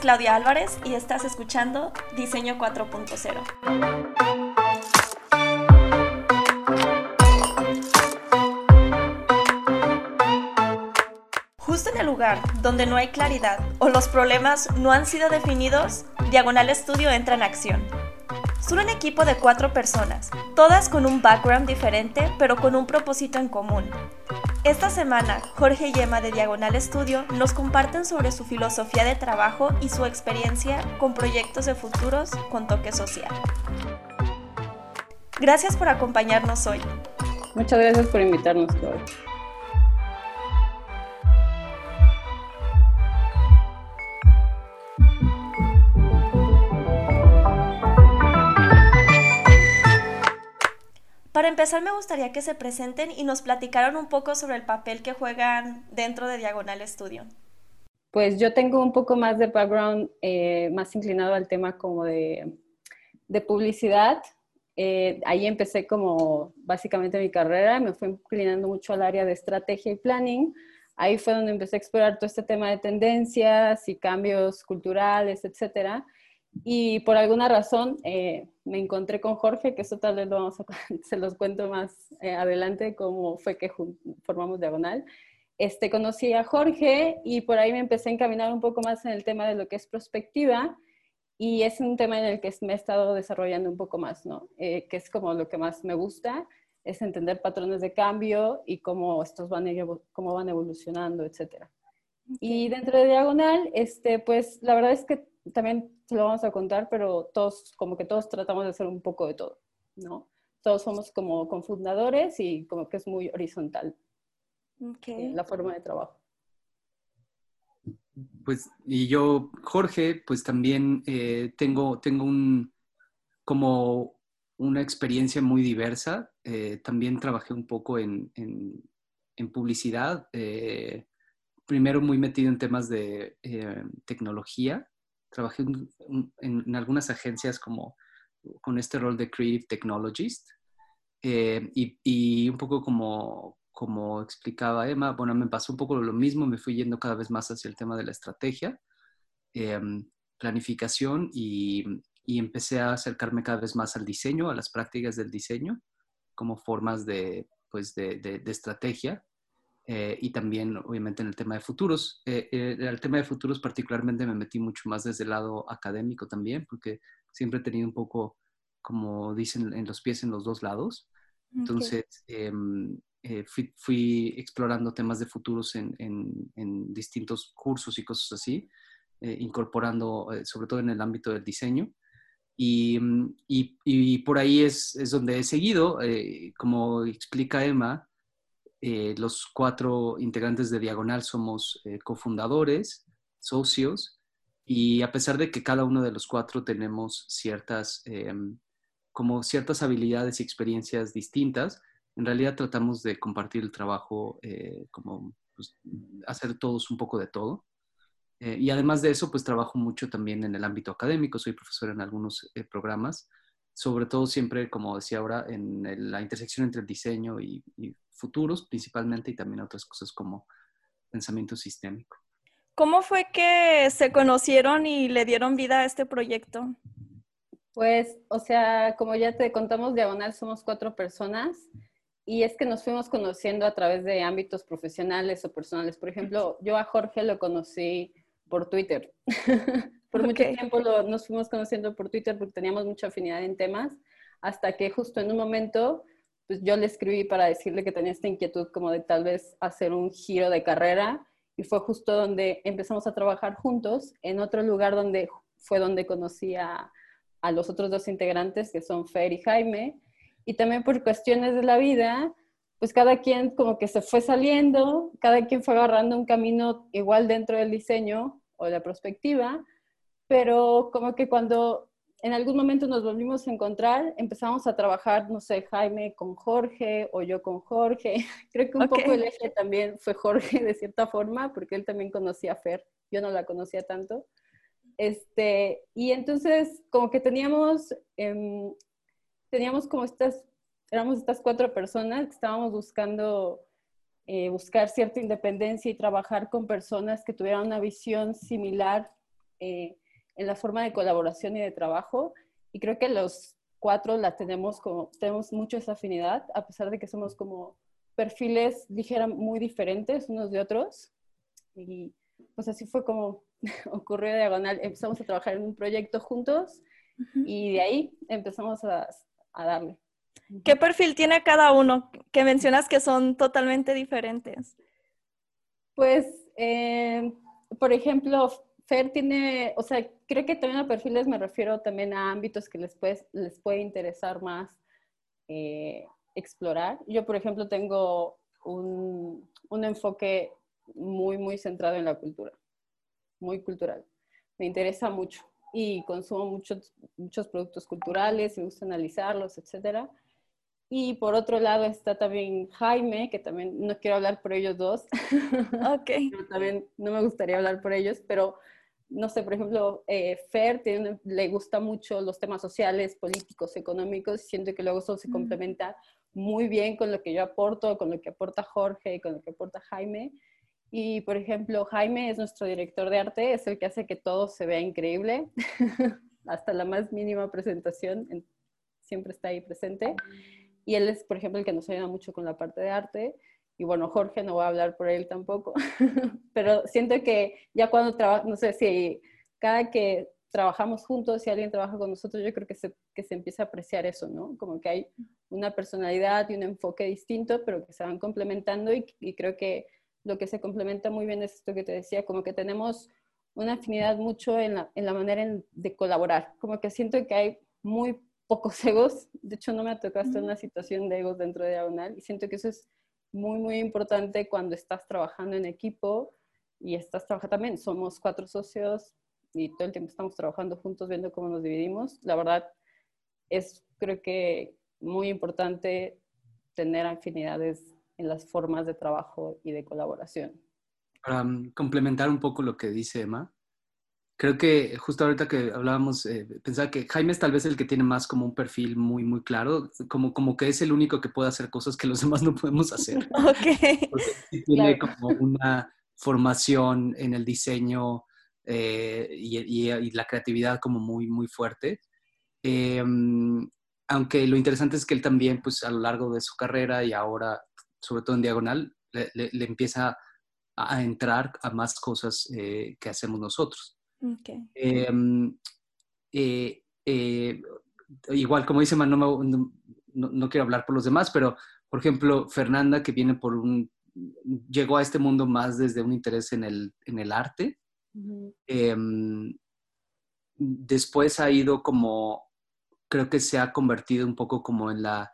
Claudia Álvarez y estás escuchando Diseño 4.0. Justo en el lugar donde no hay claridad o los problemas no han sido definidos, Diagonal Estudio entra en acción. Son un equipo de cuatro personas, todas con un background diferente pero con un propósito en común, esta semana, Jorge y Emma de Diagonal Estudio nos comparten sobre su filosofía de trabajo y su experiencia con proyectos de futuros con toque social. Gracias por acompañarnos hoy. Muchas gracias por invitarnos, Jorge. Para empezar, me gustaría que se presenten y nos platicaran un poco sobre el papel que juegan dentro de Diagonal Studio. Pues yo tengo un poco más de background, eh, más inclinado al tema como de, publicidad. Eh, ahí empecé como básicamente mi carrera, me fui inclinando mucho al área de estrategia y planning. Ahí fue donde empecé a explorar todo este tema de tendencias y cambios culturales, etcétera. Y por alguna razón eh, me encontré con Jorge, que eso tal vez lo vamos a, se los cuento más eh, adelante, cómo fue que formamos Diagonal. Este, conocí a Jorge y por ahí me empecé a encaminar un poco más en el tema de lo que es prospectiva y es un tema en el que me he estado desarrollando un poco más, ¿no? Eh, que es como lo que más me gusta, es entender patrones de cambio y cómo estos van, cómo van evolucionando, etc. Y dentro de Diagonal, este, pues la verdad es que también se lo vamos a contar, pero todos, como que todos tratamos de hacer un poco de todo, ¿no? Todos somos como confundadores y como que es muy horizontal okay. la forma de trabajo. Pues, y yo, Jorge, pues también eh, tengo, tengo un, como una experiencia muy diversa. Eh, también trabajé un poco en, en, en publicidad. Eh, primero muy metido en temas de tecnología trabajé en, algunas agencias como con este rol de Creative Technologist eh, y, un poco como, como explicaba Emma, bueno, me pasó un poco lo mismo, me fui yendo cada vez más hacia el tema de la estrategia, em, planificación y, empecé a acercarme cada vez más al diseño, a las prácticas del diseño como formas de, pues de, de estrategia eh, y también, obviamente, en el tema de futuros. Eh, eh, el tema de futuros particularmente me metí mucho más desde el lado académico también, porque siempre he tenido un poco, como dicen, en los pies en los dos lados. Entonces, em, fui, fui, explorando temas de futuros en, en, distintos cursos y cosas así, incorporando, sobre todo en el ámbito del diseño. Y, y, y por ahí es, es donde he seguido, como explica Emma, eh, los cuatro integrantes de Diagonal somos eh, cofundadores, socios, y a pesar de que cada uno de los cuatro tenemos ciertas, em, como ciertas habilidades y experiencias distintas, en realidad tratamos de compartir el trabajo, eh, como pues, hacer todos un poco de todo. y además de eso, pues trabajo mucho también en el ámbito académico, soy profesor en algunos programas, sobre todo siempre, como decía ahora, en la intersección entre el diseño y, y futuros principalmente y también otras cosas como pensamiento sistémico. ¿Cómo fue que se conocieron y le dieron vida a este proyecto? Pues, o sea, como ya te contamos, Diagonal somos cuatro personas y es que nos fuimos conociendo a través de ámbitos profesionales o personales. Por ejemplo, yo a Jorge lo conocí por Twitter. por mucho tiempo nos fuimos conociendo por Twitter porque teníamos mucha afinidad en temas, hasta que justo en un momento pues yo le escribí para decirle que tenía esta inquietud como de tal vez hacer un giro de carrera y fue justo donde empezamos a trabajar juntos en otro lugar donde fue donde conocí a, a los otros dos integrantes que son Fer y Jaime y también por cuestiones de la vida pues cada quien como que se fue saliendo, cada quien fue agarrando un camino igual dentro del diseño o la perspectiva, pero como que cuando en algún momento nos volvimos a encontrar, empezamos a trabajar, no sé, Jaime con Jorge o yo con Jorge. Creo que un poco el eje también fue Jorge de cierta forma, porque él también conocía a Fer, yo no la conocía tanto. Este, y entonces como que teníamos, em, teníamos como estas, éramos estas cuatro personas que estábamos buscando eh, buscar cierta independencia y trabajar con personas que tuvieran una visión similar eh, en la forma de colaboración y de trabajo. Y creo que los cuatro la tenemos como, tenemos mucho esa afinidad, a pesar de que somos como perfiles, dijera, muy diferentes unos de otros. Y pues así fue como ocurrió diagonal. Empezamos a trabajar en un proyecto juntos y de ahí empezamos a, a darle. ¿Qué perfil tiene cada uno que mencionas que son totalmente diferentes? Pues, eh, por ejemplo, Fer tiene, o sea, creo que también a perfiles me refiero también a ámbitos que les puede, les puede interesar más eh, explorar. Yo, por ejemplo, tengo un, un enfoque muy, muy centrado en la cultura, muy cultural. Me interesa mucho y consumo muchos, muchos productos culturales, me gusta analizarlos, etcétera. Y por otro lado está también Jaime, que también no quiero hablar por ellos dos. Ok. también no me gustaría hablar por ellos, pero no sé, por ejemplo, eh, Fer tiene, le gusta mucho los temas sociales, políticos, económicos. Siento que luego eso se complementa muy bien con lo que yo aporto, con lo que aporta Jorge, con lo que aporta Jaime. Y, por ejemplo, Jaime es nuestro director de arte, es el que hace que todo se vea increíble, hasta la más mínima presentación, siempre está ahí presente. Y él es, por ejemplo, el que nos ayuda mucho con la parte de arte. Y bueno, Jorge no voy a hablar por él tampoco, pero siento que ya cuando trabajo, no sé si cada que trabajamos juntos, si alguien trabaja con nosotros, yo creo que se, que se empieza a apreciar eso, ¿no? Como que hay una personalidad y un enfoque distinto, pero que se van complementando y, y creo que lo que se complementa muy bien es esto que te decía, como que tenemos una afinidad mucho en la, en la manera de colaborar, como que siento que hay muy pocos egos. De hecho, no me ha tocado en una situación de egos dentro de Diagonal y siento que eso es muy, muy importante cuando estás trabajando en equipo y estás trabajando también. Somos cuatro socios y todo el tiempo estamos trabajando juntos viendo cómo nos dividimos. La verdad es, creo que, muy importante tener afinidades en las formas de trabajo y de colaboración. Para um, complementar un poco lo que dice Emma, creo que justo ahorita que hablábamos, eh, pensaba que Jaime es tal vez el que tiene más como un perfil muy, muy claro, como, como que es el único que puede hacer cosas que los demás no podemos hacer. Ok. Porque tiene como una formación en el diseño eh, y, y, la creatividad como muy, muy fuerte. Eh, aunque lo interesante es que él también, pues a lo largo de su carrera y ahora, sobre todo en diagonal, le, le, le empieza a entrar a más cosas eh, que hacemos nosotros. Okay. Em, eh, eh, igual, como dice Man, no, no, no, quiero hablar por los demás, pero por ejemplo, Fernanda, que viene por un, llegó a este mundo más desde un interés en el, en el arte. Uh -huh. eh, después ha ido como, creo que se ha convertido un poco como en la,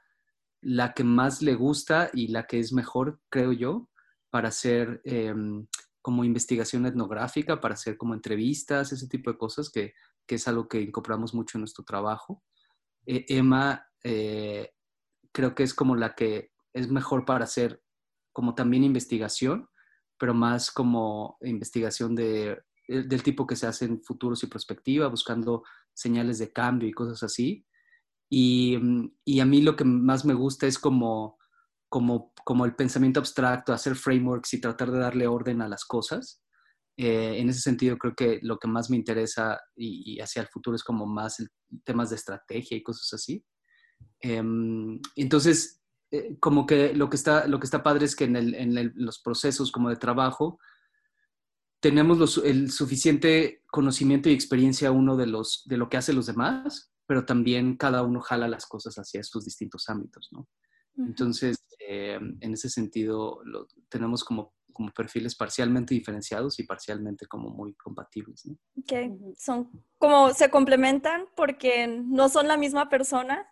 la que más le gusta y la que es mejor, creo yo, para hacer em, como investigación etnográfica para hacer como entrevistas, ese tipo de cosas, que, que es algo que incorporamos mucho en nuestro trabajo. Eh, Emma eh, creo que es como la que es mejor para hacer como también investigación, pero más como investigación de, del tipo que se hace en futuros y perspectiva, buscando señales de cambio y cosas así. Y, y a mí lo que más me gusta es como como, como el pensamiento abstracto, hacer frameworks y tratar de darle orden a las cosas. Eh, en ese sentido, creo que lo que más me interesa y, y hacia el futuro es como más el, temas de estrategia y cosas así. Eh, entonces, eh, como que lo que, está, lo que está padre es que en, el, en el, los procesos como de trabajo tenemos los, el suficiente conocimiento y experiencia uno de, los, de lo que hacen los demás, pero también cada uno jala las cosas hacia estos distintos ámbitos, ¿no? Entonces, eh, en ese sentido, lo, tenemos como, como perfiles parcialmente diferenciados y parcialmente como muy compatibles. ¿no? Ok, son como se complementan porque no son la misma persona.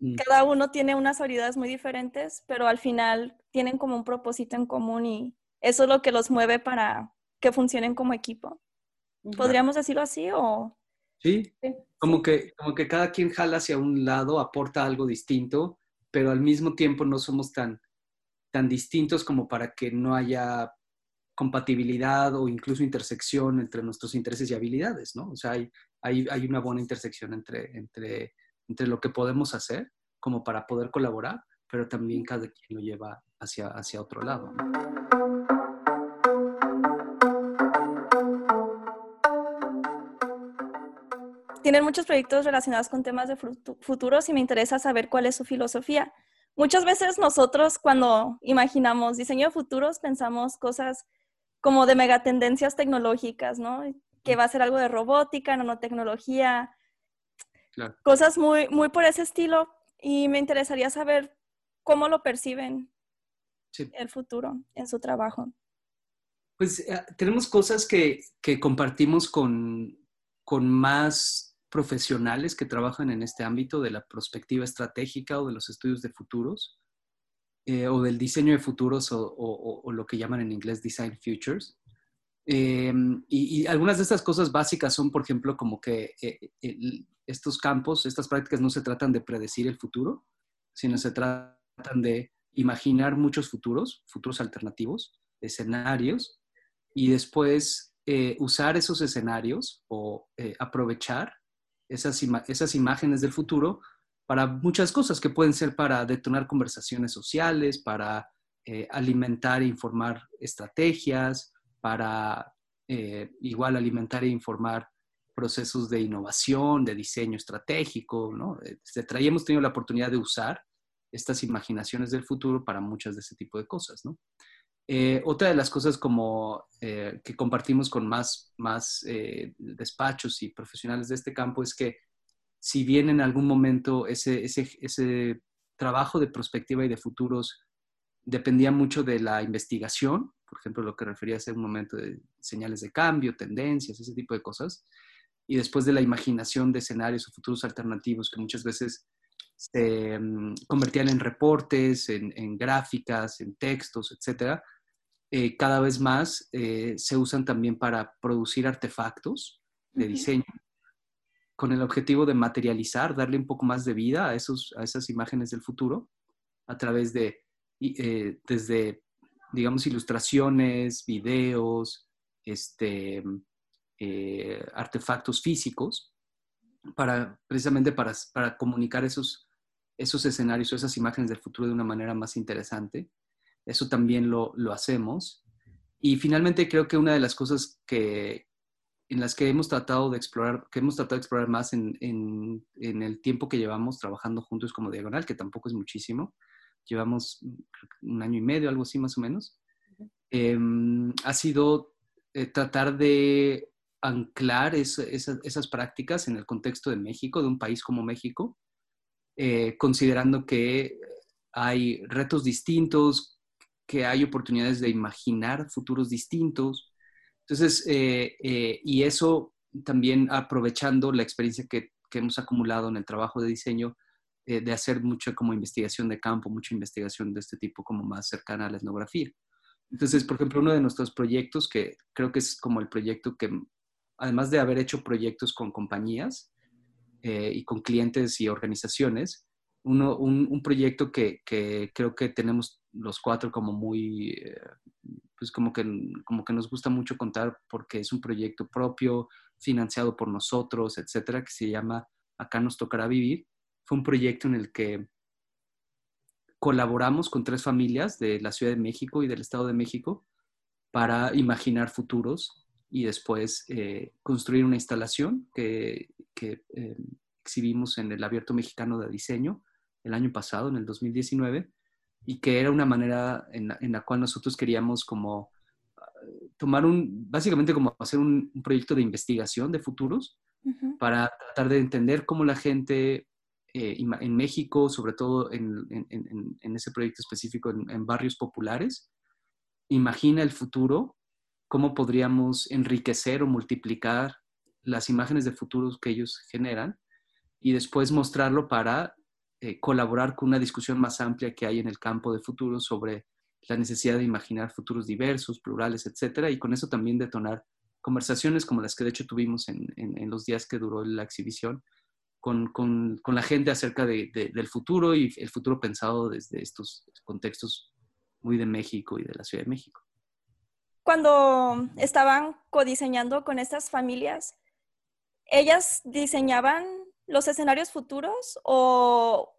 Mm. Cada uno tiene unas habilidades muy diferentes, pero al final tienen como un propósito en común y eso es lo que los mueve para que funcionen como equipo. ¿Podríamos decirlo así o...? Sí, como, Que, como que cada quien jala hacia un lado, aporta algo distinto pero al mismo tiempo no somos tan, tan distintos como para que no haya compatibilidad o incluso intersección entre nuestros intereses y habilidades, ¿no? O sea, hay, hay, hay una buena intersección entre, entre, entre lo que podemos hacer como para poder colaborar, pero también cada quien lo lleva hacia, hacia otro lado. ¿no? Tienen muchos proyectos relacionados con temas de futuros y me interesa saber cuál es su filosofía. Muchas veces nosotros cuando imaginamos diseño de futuros pensamos cosas como de megatendencias tecnológicas, ¿no? Que va a ser algo de robótica, nanotecnología, cosas muy, muy por ese estilo. Y me interesaría saber cómo lo perciben el futuro en su trabajo. Pues eh, tenemos cosas que, que compartimos con, con más profesionales que trabajan en este ámbito de la perspectiva estratégica o de los estudios de futuros eh, o del diseño de futuros o, lo que llaman en inglés design futures. Em, y, algunas de estas cosas básicas son, por ejemplo, como que eh, estos campos, estas prácticas no se tratan de predecir el futuro, sino se tratan de imaginar muchos futuros, futuros alternativos, escenarios, y después eh, usar esos escenarios o aprovechar esas, esas imágenes del futuro para muchas cosas que pueden ser para detonar conversaciones sociales, para eh, alimentar e informar estrategias, para igual alimentar e informar procesos de innovación, de diseño estratégico, ¿no? Desde hemos tenido la oportunidad de usar estas imaginaciones del futuro para muchas de ese tipo de cosas, ¿no? Eh, otra de las cosas como eh, que compartimos con más, más eh, despachos y profesionales de este campo es que si bien en algún momento ese, ese, ese trabajo de perspectiva y de futuros dependía mucho de la investigación, por ejemplo, lo que refería a un momento de señales de cambio, tendencias, ese tipo de cosas, y después de la imaginación de escenarios o futuros alternativos que muchas veces se mm, convertían en reportes, en, en, gráficas, en textos, etcétera, eh, cada vez más eh, se usan también para producir artefactos de diseño con el objetivo de materializar, darle un poco más de vida a, esos, a esas imágenes del futuro a través de, eh, desde, digamos, ilustraciones, videos, este, artefactos físicos, para, precisamente para, para comunicar esos, esos escenarios o esas imágenes del futuro de una manera más interesante eso también lo, hacemos. Y finalmente creo que una de las cosas que, en las que hemos tratado de explorar, que hemos tratado de explorar más en, el tiempo que llevamos trabajando juntos como Diagonal, que tampoco es muchísimo, llevamos un año y medio, algo así más o menos, em, ha sido eh, tratar de anclar esas prácticas en el contexto de México, de un país como México, eh, considerando que hay retos distintos, que hay oportunidades de imaginar futuros distintos. Entonces, eh, eh, y eso también aprovechando la experiencia que, hemos acumulado en el trabajo de diseño, eh, de hacer mucha como investigación de campo, mucha investigación de este tipo como más cercana a la etnografía. Entonces, por ejemplo, uno de nuestros proyectos, que creo que es como el proyecto que, además de haber hecho proyectos con compañías y con clientes y organizaciones, uno, un, proyecto que, que, creo que tenemos los cuatro como muy, eh, pues como que, como que nos gusta mucho contar porque es un proyecto propio, financiado por nosotros, etcétera, que se llama Acá nos tocará vivir. Fue un proyecto en el que colaboramos con tres familias de la Ciudad de México y del Estado de México para imaginar futuros y después eh, construir una instalación que, que eh, exhibimos en el Abierto Mexicano de Diseño el año pasado, en el 2019, y que era una manera en la, cual nosotros queríamos como ah, tomar un, básicamente como hacer un, proyecto de investigación de futuros para tratar de entender cómo la gente eh, en México, sobre todo en, ese proyecto específico en, barrios populares, imagina el futuro, cómo podríamos enriquecer o multiplicar las imágenes de futuros que ellos generan y después mostrarlo para eh, colaborar con una discusión más amplia que hay en el campo de futuro sobre la necesidad de imaginar futuros diversos, plurales, etcétera, y con eso también detonar conversaciones como las que de hecho tuvimos en, en, los días que duró la exhibición, con, con, con la gente acerca de, del futuro y el futuro pensado desde estos contextos muy de México y de la Ciudad de México. Cuando estaban codiseñando con estas familias, ¿ellas diseñaban los escenarios futuros o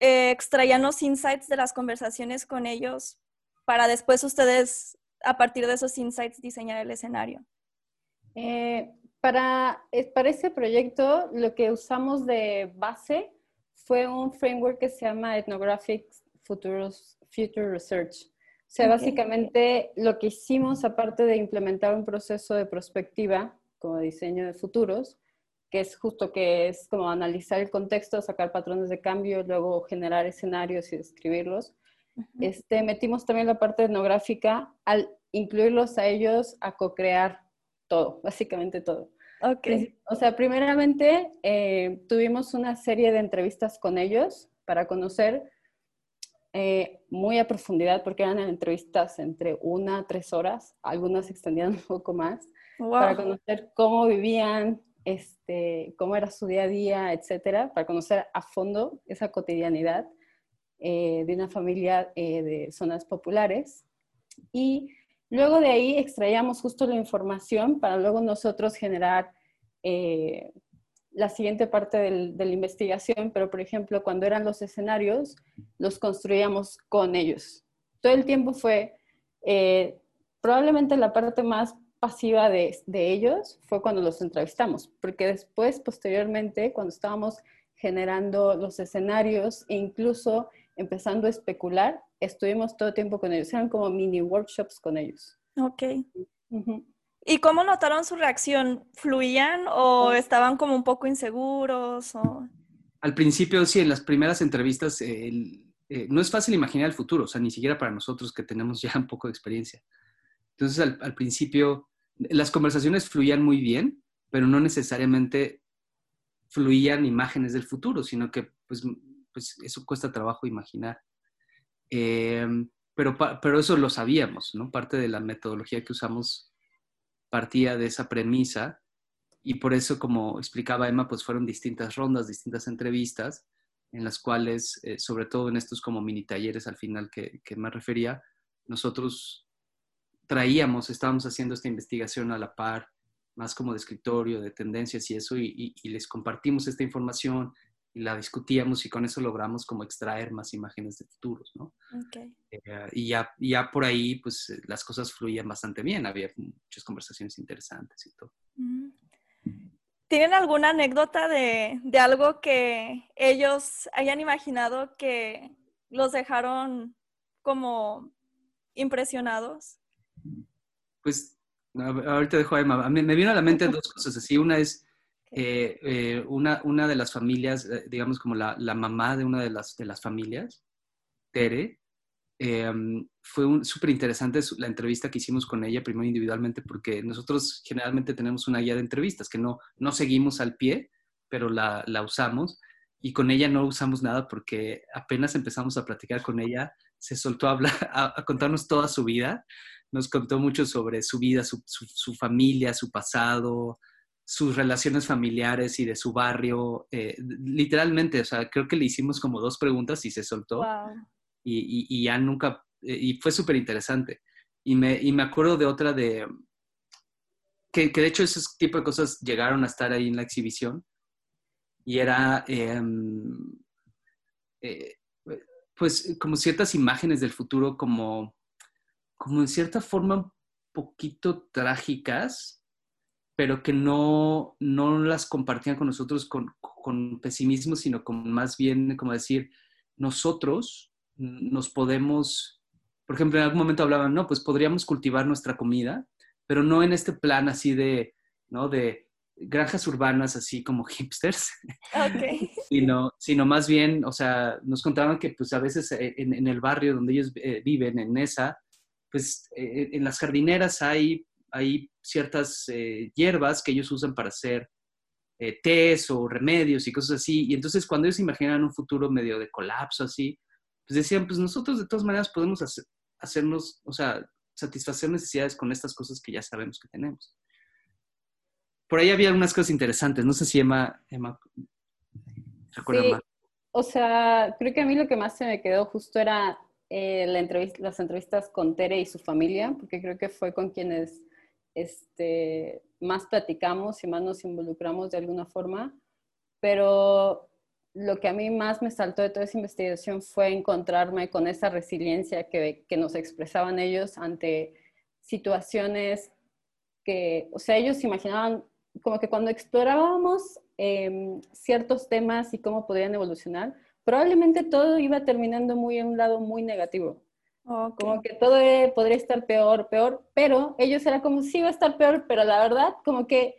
eh, extraían los insights de las conversaciones con ellos para después ustedes, a partir de esos insights, diseñar el escenario? Eh, para, para ese proyecto lo que usamos de base fue un framework que se llama Ethnographic Futuros, Future Research. O sea, básicamente lo que hicimos, aparte de implementar un proceso de prospectiva como diseño de futuros, que es justo que es como analizar el contexto, sacar patrones de cambio, luego generar escenarios y describirlos. este, metimos también la parte etnográfica al incluirlos a ellos a co-crear todo, básicamente todo. Okay. O sea, primeramente eh, tuvimos una serie de entrevistas con ellos para conocer eh, muy a profundidad, porque eran entrevistas entre una a tres horas, algunas se extendían un poco más, para conocer cómo vivían, este, cómo era su día a día, etcétera, para conocer a fondo esa cotidianidad eh, de una familia de zonas populares. Y Luego de ahí extraíamos justo la información para luego nosotros generar eh, la siguiente parte de la investigación, pero por ejemplo, cuando eran los escenarios, los construíamos con ellos. Todo el tiempo fue, eh, probablemente la parte más pasiva de, de, ellos fue cuando los entrevistamos, porque después, posteriormente, cuando estábamos generando los escenarios e incluso empezando a especular, estuvimos todo el tiempo con ellos, eran como mini workshops con ellos. Ok. ¿Y cómo notaron su reacción? ¿Fluían o estaban como un poco inseguros? O... Al principio, sí, en las primeras entrevistas, eh, no es fácil imaginar el futuro, o sea, ni siquiera para nosotros que tenemos ya un poco de experiencia. Entonces, al, al principio, las conversaciones fluían muy bien, pero no necesariamente fluían imágenes del futuro, sino que pues, pues eso cuesta trabajo imaginar. Em, pero, pero eso lo sabíamos, ¿no? Parte de la metodología que usamos partía de esa premisa y por eso, como explicaba Emma, pues fueron distintas rondas, distintas entrevistas en las cuales, eh, sobre todo en estos como mini talleres al final que, que me refería, nosotros traíamos, estábamos haciendo esta investigación a la par, más como de escritorio, de tendencias y eso, y, y les compartimos esta información, y la discutíamos y con eso logramos como extraer más imágenes de futuros, ¿no? Okay. Eh, y ya, ya por ahí, pues eh, las cosas fluían bastante bien, había muchas conversaciones interesantes y todo. ¿Tienen alguna anécdota de, de, algo que ellos hayan imaginado que los dejaron como impresionados? Pues ahorita dejo a Emma. Me, me vino a la mente dos cosas así. Una es eh, eh, una, una, de las familias, eh, digamos como la, la, mamá de una de las, de las familias, Tere, em, fue súper interesante la entrevista que hicimos con ella, primero individualmente, porque nosotros generalmente tenemos una guía de entrevistas que no, no seguimos al pie, pero la, la usamos. Y con ella no usamos nada porque apenas empezamos a platicar con ella, se soltó a, hablar, a, contarnos toda su vida. Nos contó mucho sobre su vida, su, su, su familia, su pasado, sus relaciones familiares y de su barrio. Eh, literalmente, o sea, creo que le hicimos como dos preguntas y se soltó. Y, y, ya nunca, y fue súper interesante. Y me, y me acuerdo de otra de, que, que, de hecho ese tipo de cosas llegaron a estar ahí en la exhibición. Y era, em, eh, pues, como ciertas imágenes del futuro, como, como en cierta forma un poquito trágicas, pero que no, no las compartían con nosotros con, con pesimismo, sino con más bien, como decir, nosotros nos podemos, por ejemplo, en algún momento hablaban, no, pues podríamos cultivar nuestra comida, pero no en este plan así de, ¿no? De granjas urbanas así como hipsters, okay. sino, sino más bien, o sea, nos contaban que pues a veces eh, en, en el barrio donde ellos eh, viven, en esa, pues eh, en las jardineras hay hay ciertas eh, hierbas que ellos usan para hacer eh, tés o remedios y cosas así. Y entonces cuando ellos imaginan un futuro medio de colapso así, pues decían, pues nosotros de todas maneras podemos hacernos, o sea, satisfacer necesidades con estas cosas que ya sabemos que tenemos. Por ahí había unas cosas interesantes. No sé si Emma, Emma recuerda sí. más. O sea, creo que a mí lo que más se me quedó justo era eh, la las entrevistas con Tere y su familia, porque creo que fue con quienes este, más platicamos y más nos involucramos de alguna forma, pero lo que a mí más me saltó de toda esa investigación fue encontrarme con esa resiliencia que, que nos expresaban ellos ante situaciones que, o sea, ellos imaginaban como que cuando explorábamos em, ciertos temas y cómo podrían evolucionar, probablemente todo iba terminando muy en un lado muy negativo. Como que todo eh, podría estar peor, peor, pero ellos era como si iba a estar peor, pero la verdad, como que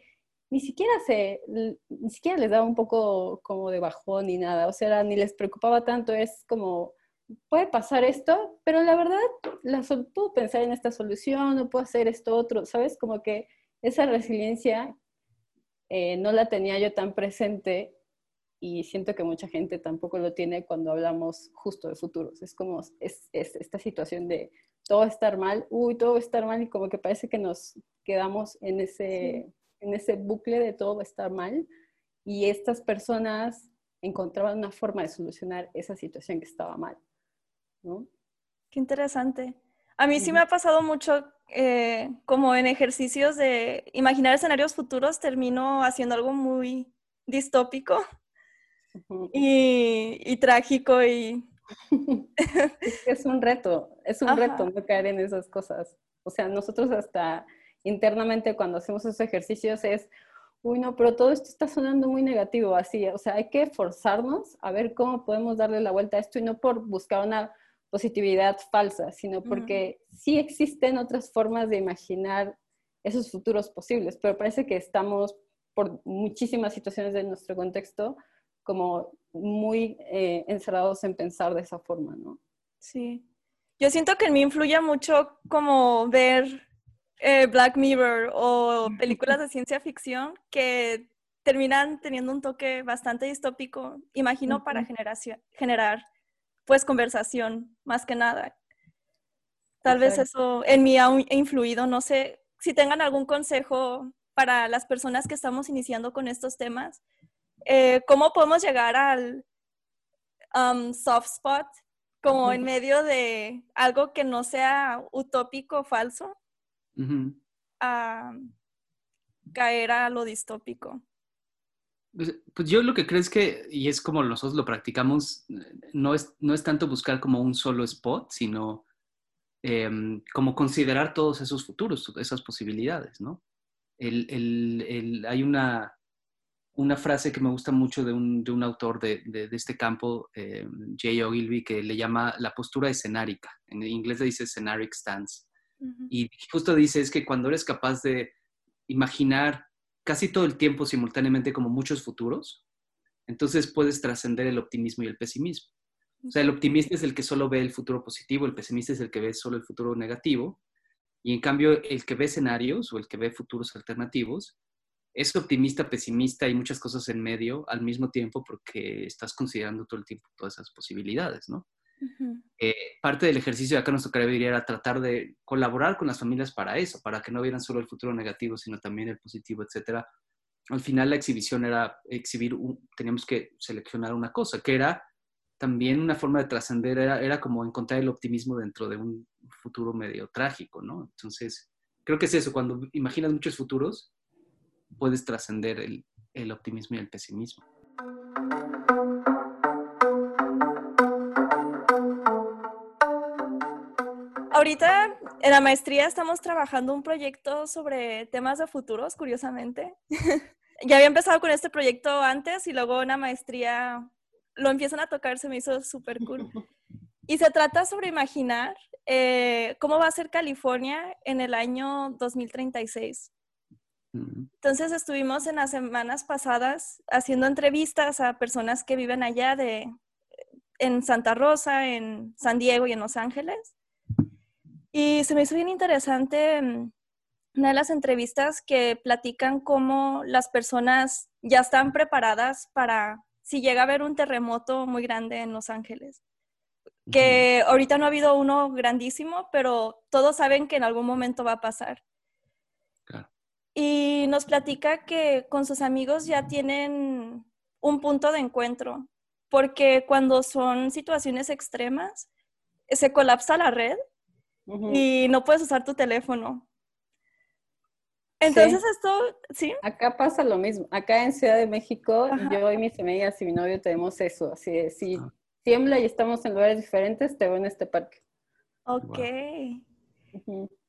ni siquiera se, ni siquiera les daba un poco como de bajón ni nada, o sea, ni les preocupaba tanto, es como, puede pasar esto, pero la verdad, la, puedo pensar en esta solución, o puedo hacer esto otro, ¿sabes? Como que esa resiliencia eh, no la tenía yo tan presente y siento que mucha gente tampoco lo tiene cuando hablamos justo de futuros. Es como es, esta situación de todo estar mal, uy, todo estar mal y como que parece que nos quedamos en ese, en ese bucle de todo estar mal y estas personas encontraban una forma de solucionar esa situación que estaba mal. ¿no? Qué interesante. A mí sí me ha pasado mucho eh, como en ejercicios de imaginar escenarios futuros, termino haciendo algo muy distópico y, trágico y... es, un reto, es un reto no caer en esas cosas. O sea, nosotros hasta internamente cuando hacemos esos ejercicios es, uy, no, pero todo esto está sonando muy negativo, así, o sea, hay que forzarnos a ver cómo podemos darle la vuelta a esto y no por buscar una positividad falsa, sino porque sí existen otras formas de imaginar esos futuros posibles, pero parece que estamos por muchísimas situaciones de nuestro contexto como muy eh, encerrados en pensar de esa forma, ¿no? Sí. Yo siento que en mí influye mucho como ver eh, Black Mirror o películas de ciencia ficción que terminan teniendo un toque bastante distópico, imagino, para generación, generar pues conversación, más que nada. Tal vez eso en mí ha influido, no sé si tengan algún consejo para las personas que estamos iniciando con estos temas, eh, ¿cómo podemos llegar al um, soft spot como en medio de algo que no sea utópico o falso a caer a lo distópico? Pues, pues yo lo que creo es que, y es como nosotros lo practicamos, no es, no es tanto buscar como un solo spot, sino em, como considerar todos esos futuros, esas posibilidades, ¿no? El, el, el, hay una, una frase que me gusta mucho de un, de un autor de, de, este campo, eh, Jay Ogilvy, que le llama la postura escenárica. En inglés le dice scenaric stance. Y justo dice es que cuando eres capaz de imaginar casi todo el tiempo simultáneamente como muchos futuros, entonces puedes trascender el optimismo y el pesimismo. O sea, el optimista es el que solo ve el futuro positivo, el pesimista es el que ve solo el futuro negativo, y en cambio el que ve escenarios o el que ve futuros alternativos es optimista, pesimista y muchas cosas en medio al mismo tiempo porque estás considerando todo el tiempo todas esas posibilidades, ¿no? Eh, parte del ejercicio de acá nos tocaría vivir era tratar de colaborar con las familias para eso, para que no vieran solo el futuro negativo, sino también el positivo, etcétera. Al final la exhibición era exhibir, teníamos que seleccionar una cosa, que era también una forma de trascender, era, era como encontrar el optimismo dentro de un futuro medio trágico, ¿no? Entonces, creo que es eso, cuando imaginas muchos futuros, puedes trascender el, el optimismo y el pesimismo. Ahorita en la maestría estamos trabajando un proyecto sobre temas de futuros, curiosamente. ya había empezado con este proyecto antes y luego en la maestría lo empiezan a tocar, se me hizo súper cool. Y se trata sobre imaginar eh, cómo va a ser California en el año 2036. Entonces estuvimos en las semanas pasadas haciendo entrevistas a personas que viven allá de, en Santa Rosa, en San Diego y en Los Ángeles. Y se me hizo bien interesante mm, una de las entrevistas que platican cómo las personas ya están preparadas para si llega a haber un terremoto muy grande en Los Ángeles. Que ahorita no ha habido uno grandísimo, pero todos saben que en algún momento va a pasar y nos platica que con sus amigos ya tienen un punto de encuentro, porque cuando son situaciones extremas, se colapsa la red y no puedes usar tu teléfono. Entonces esto, ¿sí? Acá pasa lo mismo. Acá en Ciudad de México, yo y mis amigas y mi novio tenemos eso. Así de, si tiembla y estamos en lugares diferentes, te veo en este parque. Ok.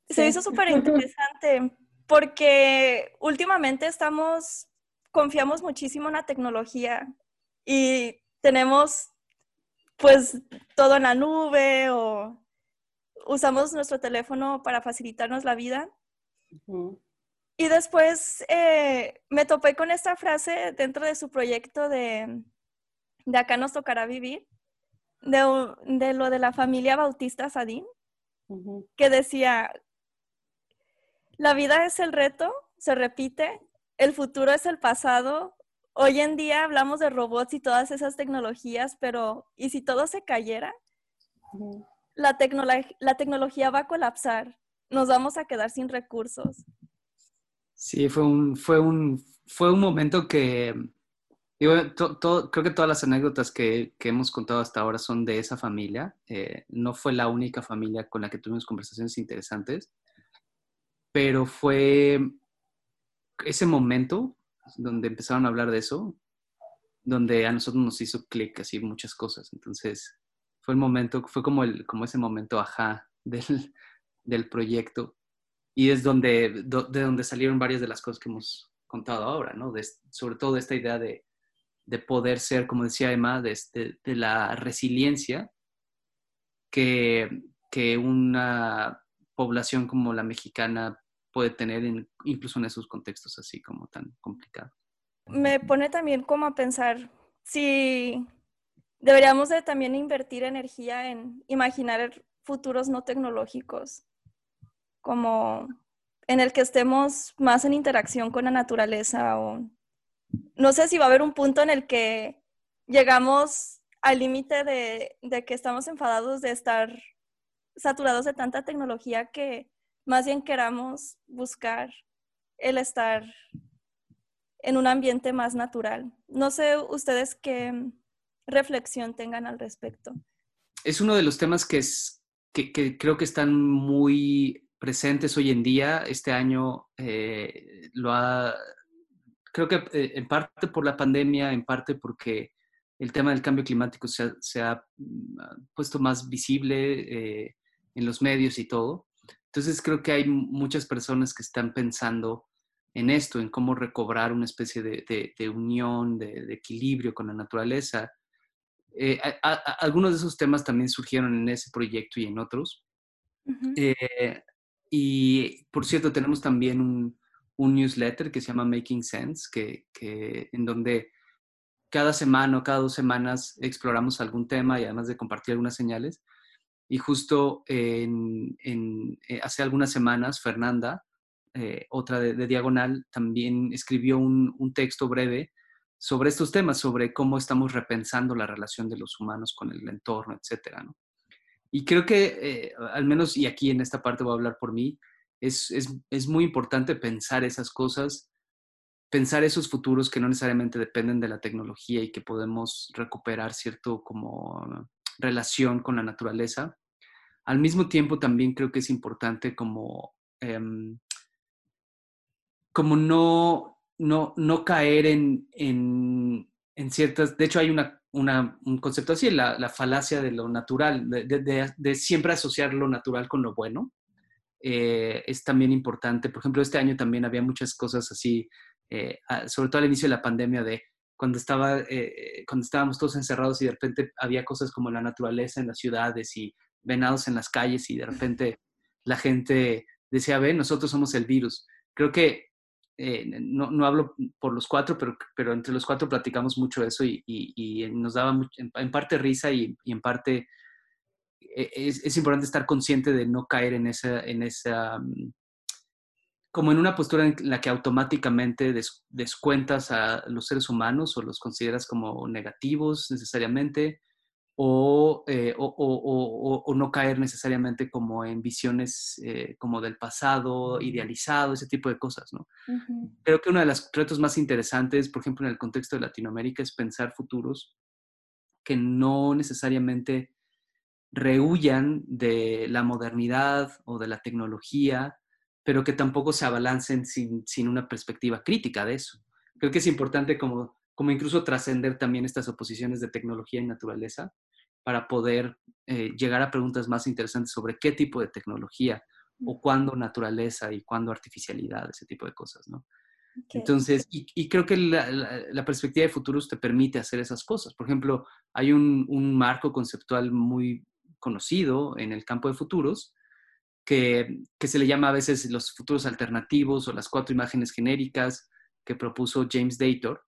Se hizo súper interesante porque últimamente estamos, confiamos muchísimo en la tecnología y tenemos pues todo en la nube o usamos nuestro teléfono para facilitarnos la vida. Y después eh, me topé con esta frase dentro de su proyecto de, de Acá nos tocará vivir, de, de lo de la familia Bautista Sadín, que decía, la vida es el reto, se repite, el futuro es el pasado. Hoy en día hablamos de robots y todas esas tecnologías, pero ¿y si todo se cayera? la, la tecnología va a colapsar, nos vamos a quedar sin recursos. Sí, fue un, fue un, fue un momento que, creo que todas las anécdotas que, que, hemos contado hasta ahora son de esa familia. Eh, no fue la única familia con la que tuvimos conversaciones interesantes, pero fue ese momento donde empezaron a hablar de eso, donde a nosotros nos hizo clic así muchas cosas. Entonces, fue el momento, fue como, el, como ese momento ajá del, del proyecto. Y es donde, de donde salieron varias de las cosas que hemos contado ahora, ¿no? sobre todo esta idea de, de poder ser, como decía Emma, de, de, la resiliencia que, que, una población como la mexicana puede tener incluso en esos contextos así como tan complicados. Me pone también como a pensar si deberíamos de también invertir energía en imaginar futuros no tecnológicos, como en el que estemos más en interacción con la naturaleza o no sé si va a haber un punto en el que llegamos al límite de, de, que estamos enfadados de estar saturados de tanta tecnología que más bien queramos buscar el estar en un ambiente más natural. No sé ustedes qué, reflexión tengan al respecto. Es uno de los temas que, es, que, creo que están muy presentes hoy en día. Este año eh, lo ha, creo que eh, en parte por la pandemia, en parte porque el tema del cambio climático se ha, mm, puesto más visible eh, en los medios y todo. Entonces creo que hay muchas personas que están pensando en esto, en cómo recobrar una especie de, unión, de, equilibrio con la naturaleza. Eh, algunos de esos temas también surgieron en ese proyecto y en otros. Eh, y por cierto, tenemos también un, un, newsletter que se llama Making Sense, que, que, en donde cada semana o cada dos semanas exploramos algún tema y además de compartir algunas señales. Y justo eh, hace algunas semanas, Fernanda, otra de, Diagonal, también escribió un, un texto breve sobre estos temas, sobre cómo estamos repensando la relación de los humanos con el entorno, etcétera, ¿no? Y creo que, eh, al menos, y aquí en esta parte voy a hablar por mí, es, es, es, muy importante pensar esas cosas, pensar esos futuros que no necesariamente dependen de la tecnología y que podemos recuperar cierto como relación con la naturaleza. Al mismo tiempo, también creo que es importante como, em, como no, no, no caer en, en, en, ciertas, de hecho hay una, una, un concepto así, la, la, falacia de lo natural, de, de, siempre asociar lo natural con lo bueno. Eh, es también importante, por ejemplo, este año también había muchas cosas así, eh, sobre todo al inicio de la pandemia, de cuando, estaba, eh, cuando estábamos todos encerrados y de repente había cosas como la naturaleza en las ciudades y venados en las calles y de repente la gente decía, ve, nosotros somos el virus. Creo que eh, no, no, hablo por los cuatro, pero, pero entre los cuatro platicamos mucho eso y, y, nos daba en, parte risa y, y en parte eh, es, es, importante estar consciente de no caer en esa, en esa, mm, como en una postura en la que automáticamente descuentas a los seres humanos o los consideras como negativos necesariamente eh, o, o, no caer necesariamente como en visiones eh, como del pasado, idealizado, ese tipo de cosas, ¿no? Creo que uno de los retos más interesantes, por ejemplo, en el contexto de Latinoamérica, es pensar futuros que no necesariamente rehuyan de la modernidad o de la tecnología, pero que tampoco se abalancen sin, sin una perspectiva crítica de eso. Creo que es importante como, como incluso trascender también estas oposiciones de tecnología y naturaleza para poder eh, llegar a preguntas más interesantes sobre qué tipo de tecnología o cuándo naturaleza y cuándo artificialidad, ese tipo de cosas, ¿no? Entonces, y, creo que la, perspectiva de futuros te permite hacer esas cosas. Por ejemplo, hay un, marco conceptual muy conocido en el campo de futuros que, se le llama a veces los futuros alternativos o las cuatro imágenes genéricas que propuso James Dator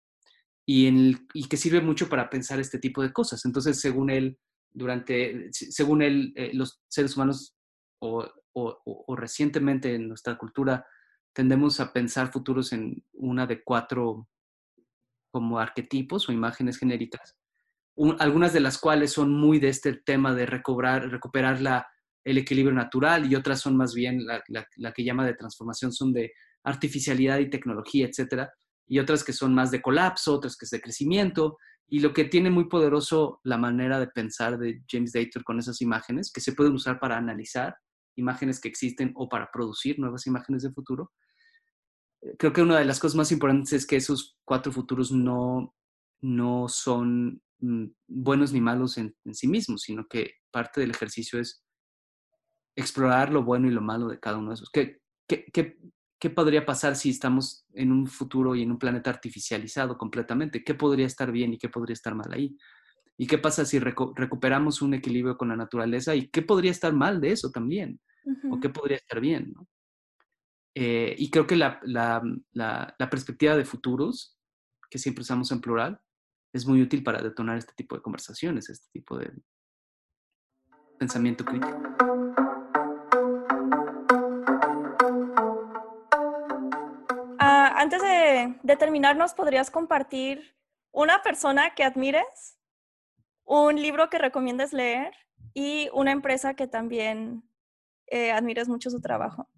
y, en y que sirve mucho para pensar este tipo de cosas. Entonces, según él, durante, según él, eh, los seres humanos o, o recientemente en nuestra cultura tendemos a pensar futuros en una de cuatro como arquetipos o imágenes genéricas, algunas de las cuales son muy de este tema de recobrar, recuperar la, el equilibrio natural y otras son más bien la, que llama de transformación, son de artificialidad y tecnología, etcétera, y otras que son más de colapso, otras que es de crecimiento, y lo que tiene muy poderoso la manera de pensar de James Dator con esas imágenes, que se pueden usar para analizar imágenes que existen o para producir nuevas imágenes de futuro, creo que una de las cosas más importantes es que esos cuatro futuros no, no son mm, buenos ni malos en, sí mismos, sino que parte del ejercicio es explorar lo bueno y lo malo de cada uno de esos. ¿Qué, qué, qué, podría pasar si estamos en un futuro y en un planeta artificializado completamente? ¿Qué podría estar bien y qué podría estar mal ahí? ¿Y qué pasa si recuperamos un equilibrio con la naturaleza? ¿Y qué podría estar mal de eso también? ¿O qué podría estar bien? ¿no? Eh, y creo que la, la, la, perspectiva de futuros, que siempre usamos en plural, es muy útil para detonar este tipo de conversaciones, este tipo de pensamiento crítico. Antes de, de terminar, ¿nos podrías compartir una persona que admires, un libro que recomiendes leer y una empresa que también eh, admires mucho su trabajo?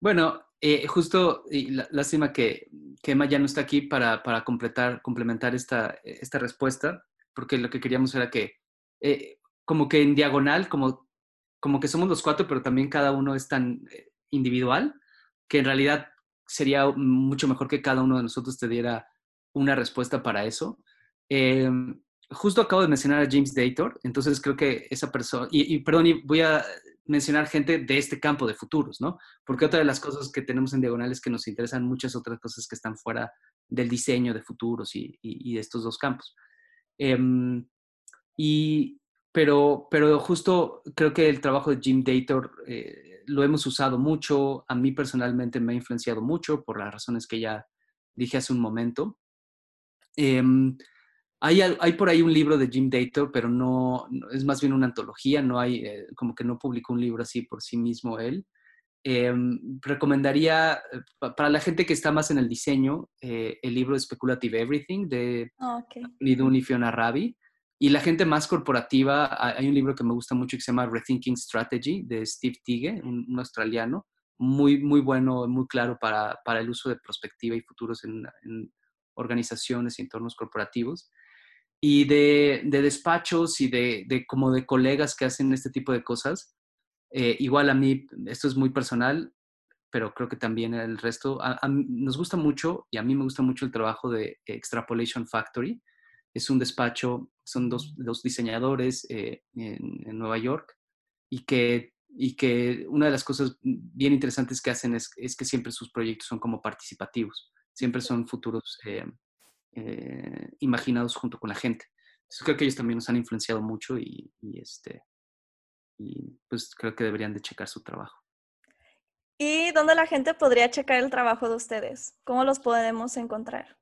Bueno, eh, justo, y lástima que, que, Emma ya no está aquí para, para completar, complementar esta, esta respuesta, porque lo que queríamos era que, eh, como que en diagonal, como, como que somos los cuatro, pero también cada uno es tan eh, individual, que en realidad sería mucho mejor que cada uno de nosotros te diera una respuesta para eso. Em, justo acabo de mencionar a James Dator, entonces creo que esa persona, y, y perdón, voy a mencionar gente de este campo de futuros, ¿no? Porque otra de las cosas que tenemos en Diagonal es que nos interesan muchas otras cosas que están fuera del diseño de futuros y, de estos dos campos. Em, y, pero, pero justo creo que el trabajo de Jim Dator eh, lo hemos usado mucho, a mí personalmente me ha influenciado mucho por las razones que ya dije hace un momento. Em, hay, hay, por ahí un libro de Jim Dator, pero no, es más bien una antología, no hay, eh, como que no publicó un libro así por sí mismo él. Em, recomendaría eh, para la gente que está más en el diseño eh, el libro Speculative Everything de oh, Nidun y Fiona Rabi. Y la gente más corporativa, hay un libro que me gusta mucho que se llama Rethinking Strategy de Steve Tige, un, australiano, muy, muy bueno, muy claro para, para, el uso de perspectiva y futuros en, en organizaciones y entornos corporativos y de, despachos y de, como de colegas que hacen este tipo de cosas. Eh, igual a mí, esto es muy personal, pero creo que también el resto, nos gusta mucho y a mí me gusta mucho el trabajo de Extrapolation Factory. Es un despacho, son dos, diseñadores eh, en, Nueva York y que, y que una de las cosas bien interesantes que hacen es, es que siempre sus proyectos son como participativos, siempre son futuros eh, eh, imaginados junto con la gente. Entonces creo que ellos también nos han influenciado mucho y, este, y pues creo que deberían de checar su trabajo. ¿Y dónde la gente podría checar el trabajo de ustedes? ¿Cómo los podemos encontrar?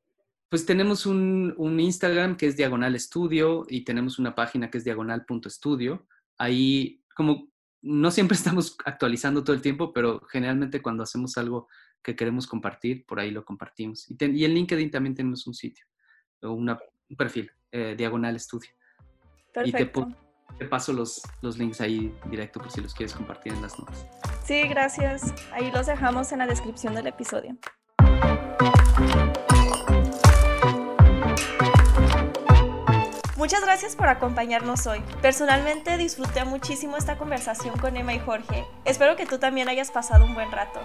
Pues tenemos un, un Instagram que es Diagonal Estudio y tenemos una página que es diagonal.estudio. Ahí, como no siempre estamos actualizando todo el tiempo, pero generalmente cuando hacemos algo que queremos compartir, por ahí lo compartimos. Y, en LinkedIn también tenemos un sitio, un perfil, eh, Diagonal Estudio. Perfecto. Y te, paso los, los links ahí directo por si los quieres compartir en las notas. Sí, gracias. Ahí los dejamos en la descripción del episodio. Muchas gracias por acompañarnos hoy. Personalmente disfruté muchísimo esta conversación con Emma y Jorge. Espero que tú también hayas pasado un buen rato.